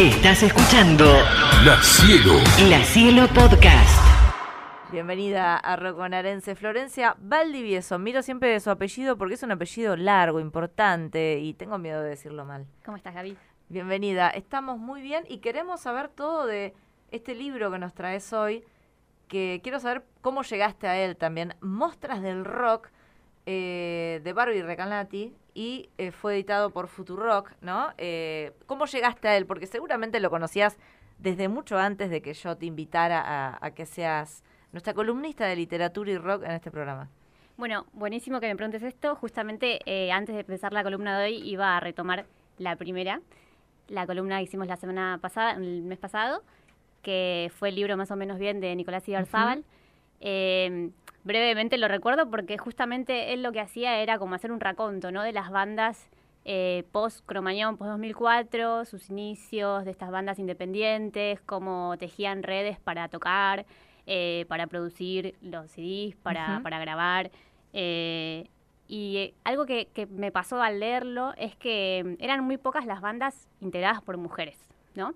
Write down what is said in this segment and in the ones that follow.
Estás escuchando La Cielo. La Cielo Podcast. Bienvenida a Roconarense Florencia Valdivieso. Miro siempre su apellido porque es un apellido largo, importante y tengo miedo de decirlo mal. ¿Cómo estás, Gaby? Bienvenida. Estamos muy bien y queremos saber todo de este libro que nos traes hoy, que quiero saber cómo llegaste a él también. Mostras del Rock eh, de Barbie Recanati y eh, fue editado por Futurock, ¿no? Eh, ¿Cómo llegaste a él? Porque seguramente lo conocías desde mucho antes de que yo te invitara a, a que seas nuestra columnista de literatura y rock en este programa. Bueno, buenísimo que me preguntes esto. Justamente eh, antes de empezar la columna de hoy iba a retomar la primera, la columna que hicimos la semana pasada, el mes pasado, que fue el libro más o menos bien de Nicolás Ibarzábal. Brevemente lo recuerdo porque justamente él lo que hacía era como hacer un raconto, ¿no? De las bandas eh, post Cromañón, post 2004, sus inicios de estas bandas independientes, cómo tejían redes para tocar, eh, para producir los CDs, para, para grabar. eh, y eh, algo que, que me pasó al leerlo es que mm, eran muy pocas las bandas integradas por mujeres, ¿no?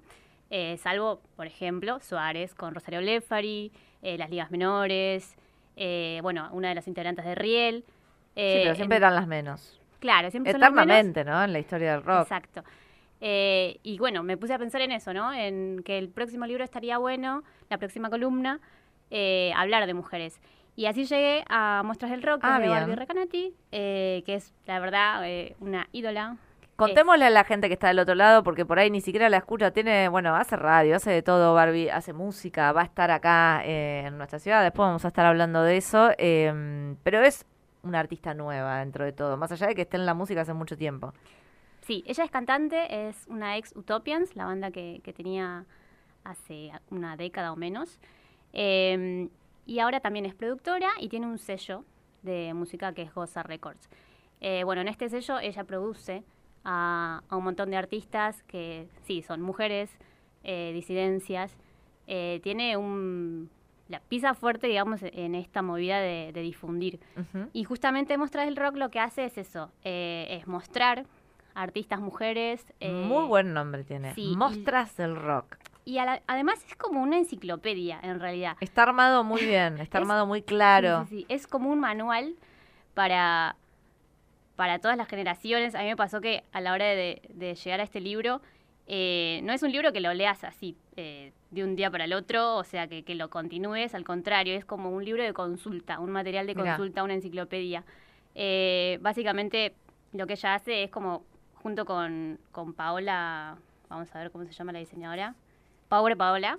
Salvo, por ejemplo, Suárez con Rosario Blefari, las ligas menores, eh, bueno, una de las integrantes de Riel. sí, eh, pero siempre en- eran las menos. Claro, siempre son las menos. Eternamente, ¿no? En la historia del rock. Exacto. Eh, y bueno, me puse a pensar en eso, ¿no? En que el próximo libro estaría bueno, la próxima columna, eh, hablar de mujeres. Y así llegué a Muestras del Rock, que Ah, es de bien. Barbie Recanati, eh, que es, la verdad, eh, una ídola. Contémosle a la gente que está del otro lado, porque por ahí ni siquiera la escucha. Tiene, bueno, hace radio, hace de todo, Barbie, hace música, va a estar acá eh, en nuestra ciudad. Después vamos a estar hablando de eso. eh, pero es una artista nueva dentro de todo, más allá de que esté en la música hace mucho tiempo. Sí, ella es cantante, es una ex Utopians, la banda que, tenía hace una década o menos. Eh, y ahora también es productora y tiene un sello de música que es Goza Records. Eh, bueno, en este sello ella produce a, a un montón de artistas que sí, son mujeres, eh, disidencias. Eh, tiene un... La pisa fuerte, digamos, en esta movida de, de difundir. Y justamente Mostras del Rock lo que hace es eso, eh, es mostrar artistas mujeres. eh, Muy buen nombre tiene. sí, Mostras del rock. Y la- además es como una enciclopedia, en realidad. Está armado muy bien, está Es- armado muy claro. Sí, sí, sí. Es como un manual para, para todas las generaciones. A mí me pasó que a la hora de, de llegar a este libro, eh, no es un libro que lo leas así eh, de un día para el otro, o sea, que, que lo continúes, al contrario, es como un libro de consulta, un material de Mirá. consulta, una enciclopedia. Eh, básicamente lo que ella hace es como, junto con, con Paola, vamos a ver cómo se llama la diseñadora, Pobre Paola,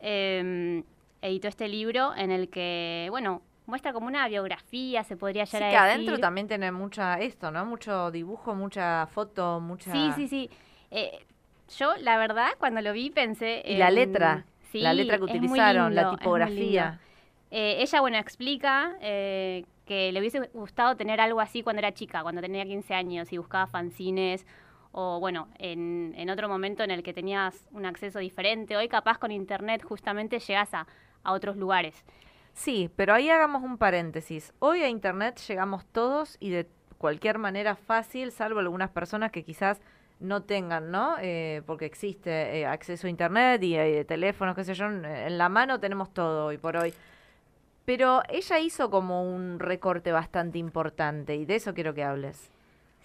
eh, editó este libro en el que, bueno, muestra como una biografía, se podría Sí, llegar que a adentro decir. también tiene mucha esto, ¿no? Mucho dibujo, mucha foto, mucha... Sí, sí, sí. Eh, yo, la verdad, cuando lo vi pensé... Y la en- letra, Sí, la letra que utilizaron, la lindo, tipografía. Eh, ella, bueno, explica eh, que le hubiese gustado tener algo así cuando era chica, cuando tenía 15 años y buscaba fanzines o, bueno, en, en otro momento en el que tenías un acceso diferente. Hoy capaz con internet justamente llegas a, a otros lugares. Sí, pero ahí hagamos un paréntesis. Hoy a Internet llegamos todos y de cualquier manera fácil, salvo algunas personas que quizás no tengan, ¿no? Eh, porque existe eh, acceso a Internet y eh, teléfonos, qué sé yo, en, la mano tenemos todo hoy por hoy. Pero ella hizo como un recorte bastante importante y de eso quiero que hables.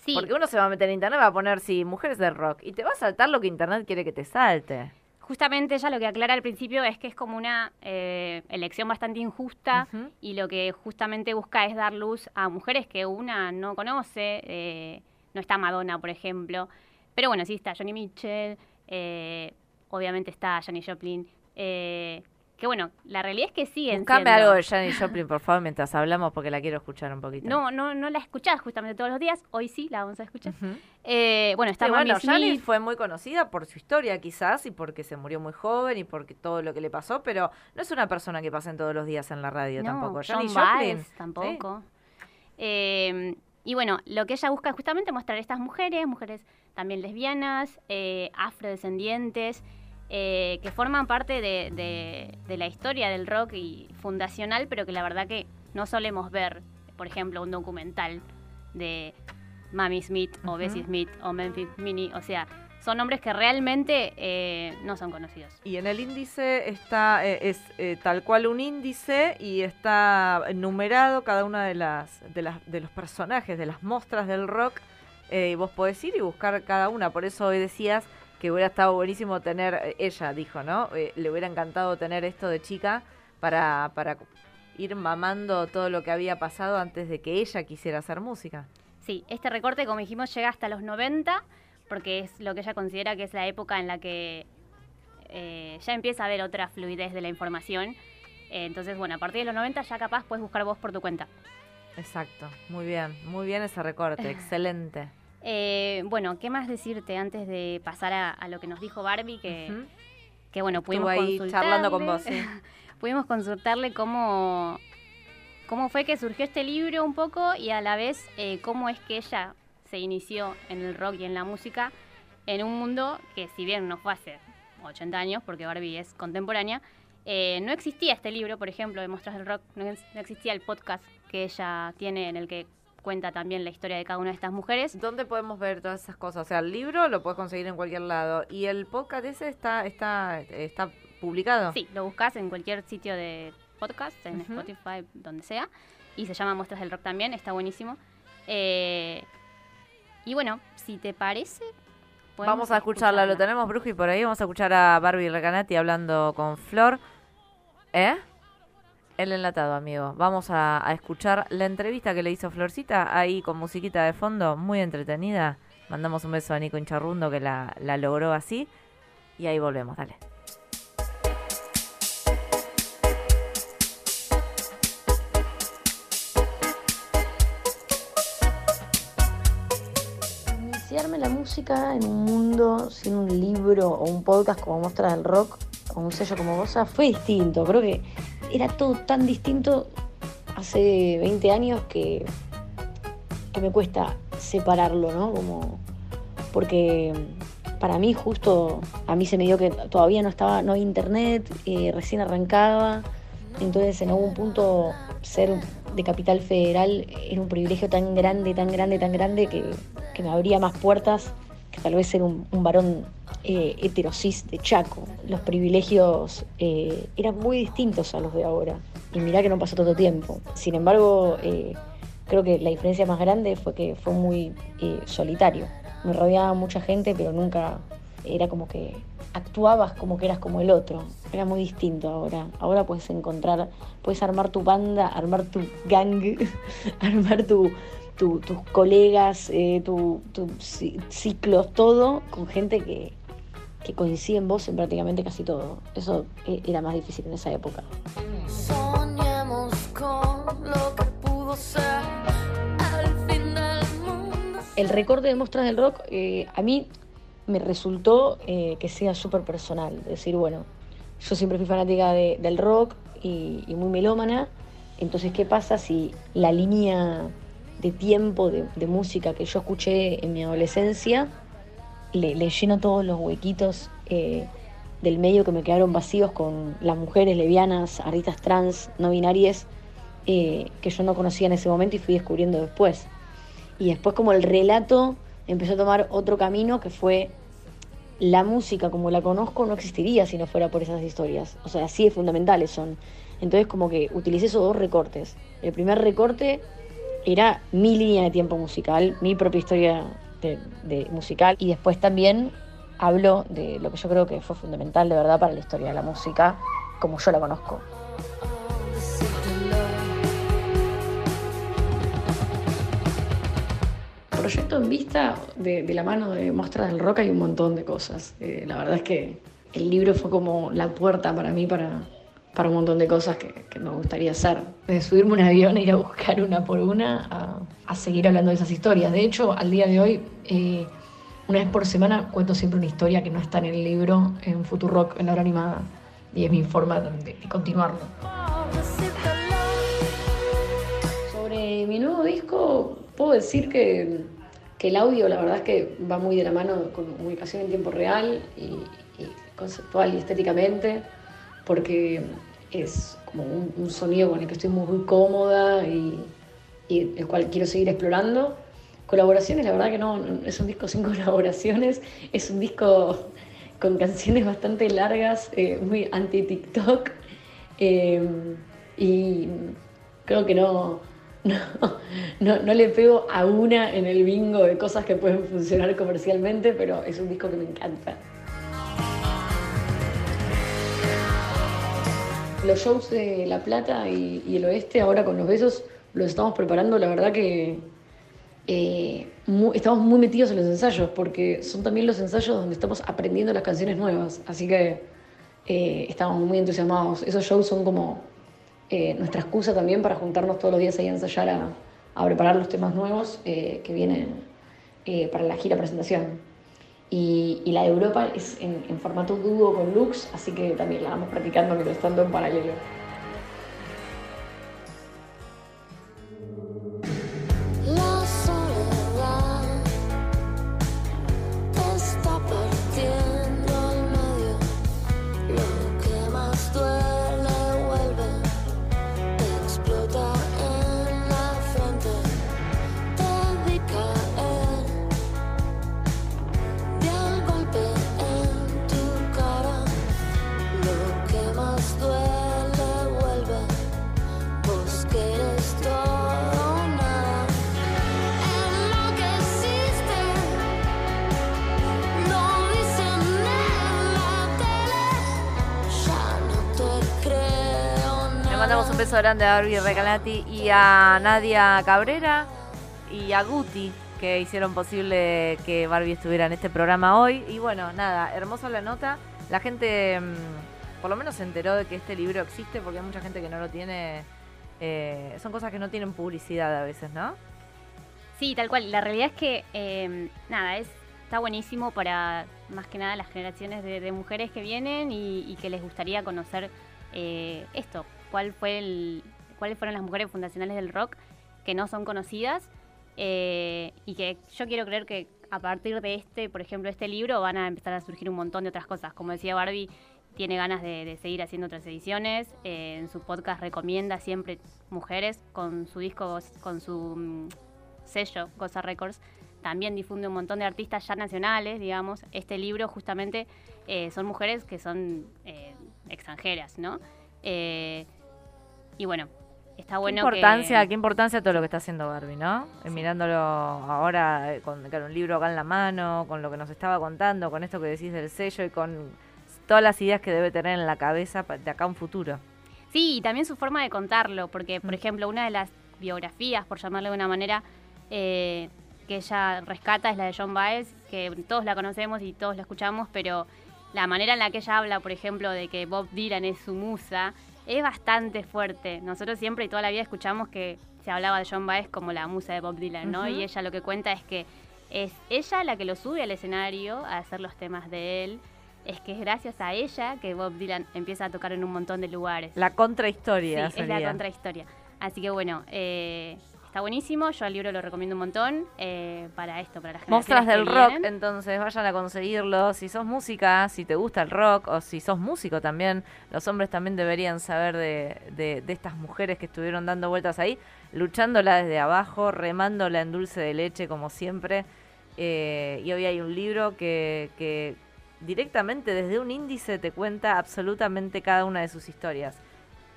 Sí, Porque uno se va a meter en Internet, va a poner, sí, mujeres del rock y te va a saltar lo que Internet quiere que te salte. Justamente ella lo que aclara al principio es que es como una eh, elección bastante injusta y lo que justamente busca es dar luz a mujeres que una no conoce, eh, no está Madonna, por ejemplo, pero bueno, sí está Johnny Mitchell, eh, obviamente está Janis Joplin, eh, que bueno, la realidad es que siguen Buscame siendo- algo de Janis Joplin, por favor, mientras hablamos, porque la quiero escuchar un poquito. No, no, no la escuchás justamente todos los días, hoy sí la vamos a escuchar. Eh, bueno, está Sí, Mami bueno, Janis Smith, fue muy conocida por su historia quizás y porque se murió muy joven y porque todo lo que le pasó, pero no es una persona que pasen todos los días en la radio No, tampoco. Janis Joplin. Baez tampoco. Eh, y bueno, lo que ella busca es justamente mostrar estas mujeres, mujeres también lesbianas, eh, afrodescendientes, eh, que forman parte de, de- de la historia del rock y fundacional, pero que la verdad que no solemos ver, por ejemplo, un documental de Mami Smith o. Bessie Smith o Memphis Minnie, o sea, son nombres que realmente eh, no son conocidos. Y en el índice está, eh, es eh, tal cual un índice y está numerado cada una de las, de las de los personajes, de las mostras del rock. y vos podés ir y buscar cada una. Por eso hoy decías que hubiera estado buenísimo tener, eh, ella dijo, ¿no? Eh, le hubiera encantado tener esto de chica para, para ir mamando todo lo que había pasado antes de que ella quisiera hacer música. Sí, este recorte, como dijimos, llega hasta los 90, porque es lo que ella considera que es la época en la que eh, ya empieza a haber otra fluidez de la información. Eh, entonces, bueno, a partir de los 90 ya capaz puedes buscar vos por tu cuenta. Exacto, muy bien, muy bien ese recorte, excelente. Eh, bueno, ¿qué más decirte antes de pasar a, a lo que nos dijo Barbie? Que, bueno, pudimos ahí charlando con vos, sí. pudimos consultarle cómo, cómo fue que surgió este libro un poco y a la vez eh, cómo es que ella se inició en el rock y en la música en un mundo que si bien no fue hace 80 años, porque Barbie es contemporánea, eh, no existía este libro, por ejemplo, de Muestras del Rock, no existía el podcast que ella tiene en el que cuenta también la historia de cada una de estas mujeres. ¿Dónde podemos ver todas esas cosas? O sea, el libro lo puedes conseguir en cualquier lado. ¿Y el podcast ese está, está, está publicado? Sí, lo buscas en cualquier sitio de podcast, en. Spotify, donde sea. Y se llama Muestras del Rock también, está buenísimo. Eh, y bueno, si te parece... Vamos a escucharla, lo tenemos Brujo y por ahí vamos a escuchar a Barbie Recanati hablando con Flor. ¿Eh? El enlatado, amigo. Vamos a, escuchar la entrevista que le hizo Florcita ahí con musiquita de fondo, muy entretenida. Mandamos un beso a Nico Incharrundo que la, logró así. Y ahí volvemos, dale. Iniciarme la música en un mundo sin un libro o un podcast como Muestras del Rock o un sello como Goza fue distinto. Creo que era todo tan distinto hace 20 años que, que me cuesta separarlo, ¿no? Como, porque para mí justo, a mí se me dio que todavía no estaba, no había internet, eh, recién arrancaba, entonces en algún punto ser de capital federal era un privilegio tan grande, tan grande, tan grande que, que me abría más puertas que tal vez ser un, un varón eh, Chaco. Los privilegios eh, eran muy distintos a los de ahora. Y mirá que no pasó tanto tiempo. Sin embargo, eh, creo que la diferencia más grande fue que fue muy eh, solitario. Me rodeaba mucha gente, pero nunca era como que actuabas como que eras como el otro. Era muy distinto ahora. Ahora puedes encontrar, puedes armar tu banda, armar tu gang, armar tu, tu- tus colegas, tu- tus ci- ciclos, todo con gente que, que coincide en vos en prácticamente casi todo. Eso eh, era más difícil en esa época. Soñamos con lo que pudo ser al fin del mundo. El recorte de Mostras del Rock eh, a mí me resultó eh, que sea súper personal. Es decir, bueno, yo siempre fui fanática de- del rock y, y muy melómana. Entonces, ¿qué pasa si la línea de tiempo de, de música que yo escuché en mi adolescencia le, le lleno todos los huequitos eh, del medio que me quedaron vacíos con las mujeres lesbianas, artistas trans, no binarias, eh, que yo no conocía en ese momento y fui descubriendo después. Y después como el relato empezó a tomar otro camino que fue la música como la conozco no existiría si no fuera por esas historias. O sea, así de fundamentales son. Entonces como que utilicé esos dos recortes. El primer recorte era mi línea de tiempo musical, mi propia historia de, musical. Y después también hablo de lo que yo creo que fue fundamental de verdad para la historia de la música, como yo la conozco. Proyecto en vista de, de la mano de Mostras del Rock hay un montón de cosas. Eh, la verdad es que el libro fue como la puerta para mí para, para un montón de cosas que, que me gustaría hacer. De subirme un avión e ir a buscar una por una a, a seguir hablando de esas historias. De hecho, al día de hoy, eh, una vez por semana cuento siempre una historia que no está en el libro, en Futurock, en la hora animada. Y es mi forma de, de continuarlo. Sobre mi nuevo disco, puedo decir que, que el audio, la verdad es que va muy de la mano con comunicación en tiempo real y, y conceptual y estéticamente, porque es como un, sonido con el que estoy muy, cómoda y, el cual quiero seguir explorando. colaboraciones, la verdad que no, es un disco sin colaboraciones, es un disco con canciones bastante largas, eh, muy anti-TikTok. eh, y creo que no, no, no le pego a una en el bingo de cosas que pueden funcionar comercialmente, pero es un disco que me encanta. Los shows de La Plata y, el Oeste, ahora con los besos, los estamos preparando, la verdad que eh, estamos muy metidos en los ensayos, porque son también los ensayos donde estamos aprendiendo las canciones nuevas, así que eh, estamos muy entusiasmados. Esos shows son como eh, nuestra excusa también para juntarnos todos los días ahí a ensayar, a, preparar los temas nuevos que vienen para la gira presentación. Y, la de Europa es en, en formato dúo con Lux, así que también la vamos practicando mientras tanto en paralelo. Un beso grande a Barbie Regalati y a Nadia Cabrera y a Guti que hicieron posible que Barbie estuviera en este programa hoy. Y bueno, nada, hermosa la nota. La gente mm, por lo menos se enteró de que este libro existe porque hay mucha gente que no lo tiene. eh, son cosas que no tienen publicidad a veces, ¿no? Sí, tal cual. La realidad es que, eh, nada, es, está buenísimo para más que nada las generaciones de, mujeres que vienen y, y que les gustaría conocer eh, esto. ¿Cuál fue el, ¿Cuáles fueron las mujeres fundacionales del rock que no son conocidas? Eh, y que yo quiero creer que a partir de este, por ejemplo, este libro, van a empezar a surgir un montón de otras cosas. Como decía Barbie, tiene ganas de, seguir haciendo otras ediciones. Eh, en su podcast recomienda siempre mujeres con su disco, con su mm, sello, Goza Records, también difunde un montón de artistas ya nacionales, digamos. Este libro justamente eh, son mujeres que son extranjeras, ¿no? Y bueno, está bueno qué importancia, que... qué importancia todo lo que está haciendo Barbie, ¿no? Mirándolo ahora eh, con, con un libro acá en la mano, con lo que nos estaba contando, con esto que decís del sello y con todas las ideas que debe tener en la cabeza de acá a un futuro. Sí, y también su forma de contarlo, porque, por Mm. ejemplo, una de las biografías, por llamarlo de una manera, eh, que ella rescata es la de John Baez, que todos la conocemos y todos la escuchamos, pero la manera en la que ella habla, por ejemplo, de que Bob Dylan es su musa, es bastante fuerte. Nosotros siempre y toda la vida escuchamos que se hablaba de John Baez como la musa de Bob Dylan, ¿no? Y ella lo que cuenta es que es ella la que lo sube al escenario a hacer los temas de él. Es que es gracias a ella que Bob Dylan empieza a tocar en un montón de lugares. La contrahistoria Sí, es la contrahistoria. Así que bueno, eh, está buenísimo. Yo al libro lo recomiendo un montón eh, para esto, para las Mostras del que rock, vienen. entonces vayan a conseguirlo. Si sos música, si te gusta el rock o si sos músico también, los hombres también deberían saber de, de- de estas mujeres que estuvieron dando vueltas ahí, luchándola desde abajo, remándola en dulce de leche como siempre. Eh, y hoy hay un libro que, que directamente desde un índice te cuenta absolutamente cada una de sus historias.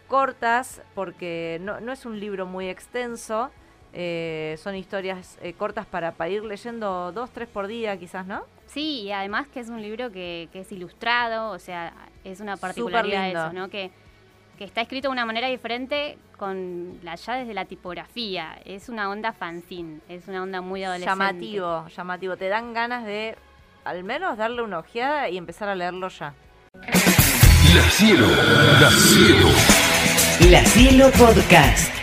Cortas, porque no, no es un libro muy extenso, eh, son historias eh, cortas para, para ir leyendo dos, tres por día quizás, ¿no? Sí, y además que es un libro que, que es ilustrado, o sea, es una particularidad lindo. eso, ¿no? Que, que está escrito de una manera diferente con la, ya desde la tipografía. Es una onda fanzine, es una onda muy adolescente. Llamativo, llamativo. Te dan ganas de al menos darle una ojeada y empezar a leerlo ya. La cielo, la cielo. La Cielo Podcast.